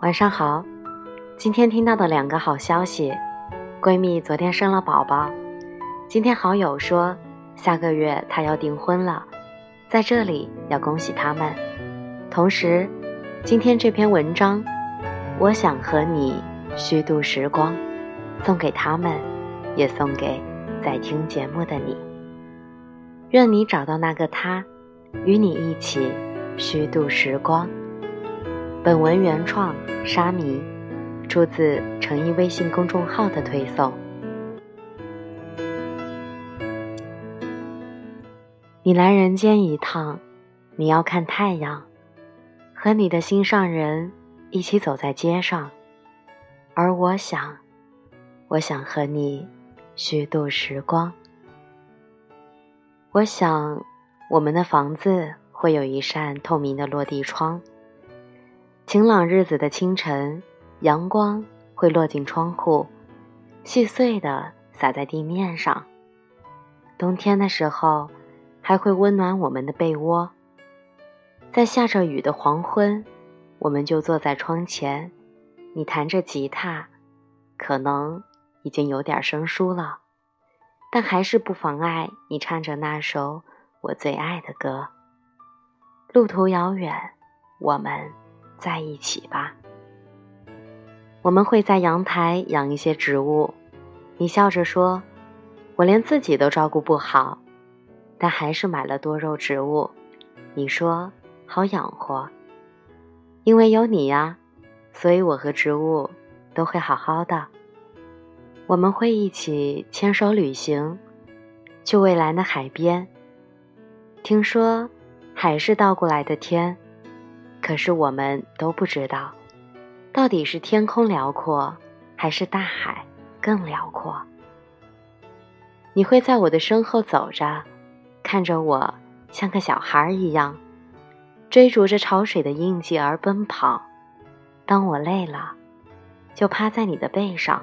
晚上好，今天听到的两个好消息，闺蜜昨天生了宝宝，今天好友说下个月她要订婚了，在这里要恭喜他们。同时，今天这篇文章，我想和你虚度时光，送给他们，也送给在听节目的你。愿你找到那个他，与你一起虚度时光。本文原创沙弥，出自诚意微信公众号的推送。你来人间一趟，你要看太阳，和你的心上人一起走在街上，而我想，我想和你虚度时光。我想，我们的房子会有一扇透明的落地窗。晴朗日子的清晨，阳光会落进窗户，细碎的洒在地面上。冬天的时候，还会温暖我们的被窝。在下着雨的黄昏，我们就坐在窗前，你弹着吉他，可能已经有点生疏了，但还是不妨碍你唱着那首我最爱的歌。路途遥远，我们。在一起吧。我们会在阳台养一些植物。你笑着说：“我连自己都照顾不好，但还是买了多肉植物。”你说：“好养活。”因为有你呀，所以我和植物都会好好的。我们会一起牵手旅行，去蔚蓝的海边。听说，海是倒过来的天。可是我们都不知道，到底是天空辽阔，还是大海更辽阔。你会在我的身后走着，看着我像个小孩一样，追逐着潮水的印记而奔跑。当我累了，就趴在你的背上，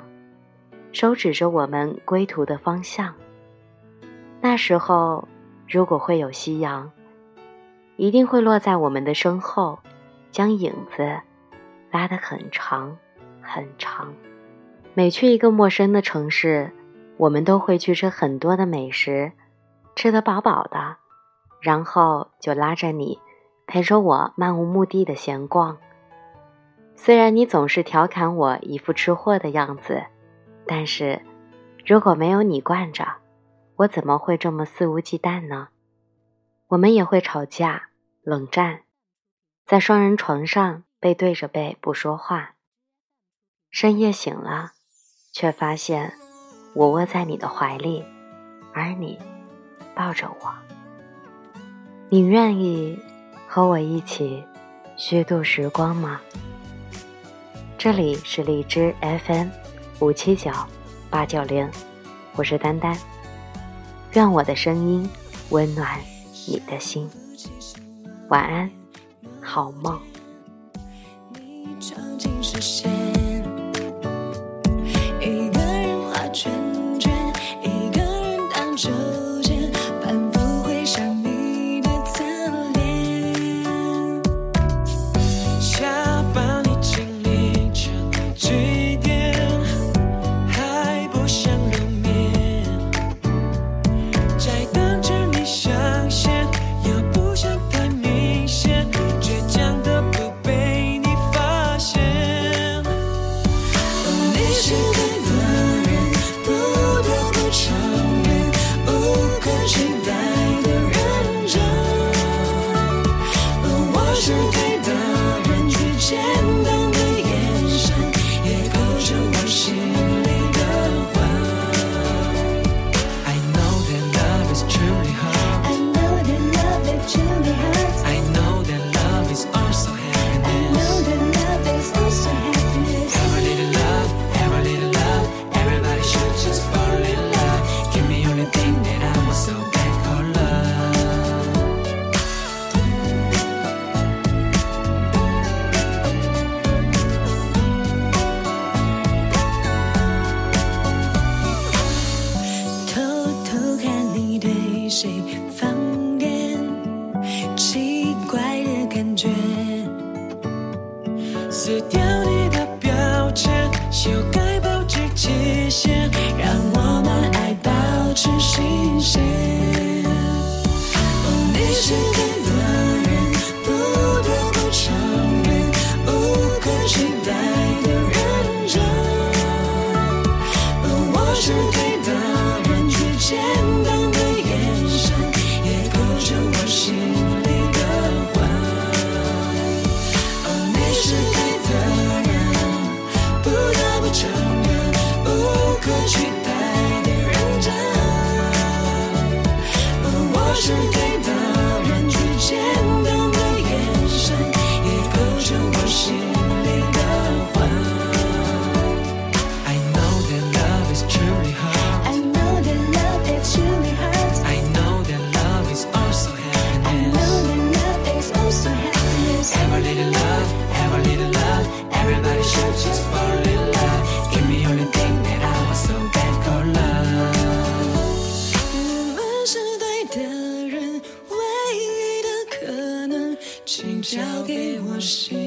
手指着我们归途的方向。那时候，如果会有夕阳，一定会落在我们的身后。将影子拉得很长很长。每去一个陌生的城市，我们都会去吃很多的美食，吃得饱饱的，然后就拉着你陪着我漫无目的的闲逛。虽然你总是调侃我一副吃货的样子，但是如果没有你惯着，我怎么会这么肆无忌惮呢？我们也会吵架、冷战。在双人床上背对着背不说话，深夜醒了，却发现我窝在你的怀里，而你抱着我。你愿意和我一起虚度时光吗？这里是荔枝 FM 五七九八九零，我是丹丹，愿我的声音温暖你的心，晚安。好梦。感觉，撕掉你的标签，修改保质期限，让我们爱保持新鲜。哦，你是。我是对的人，最简单的眼神，也勾着我心里的魂。I know that love is truly hard. I know that love is truly hurts. I know that love is also happiness. know that love is also happiness. Ever little love, ever little love. Everybody should just fall 请交给我心。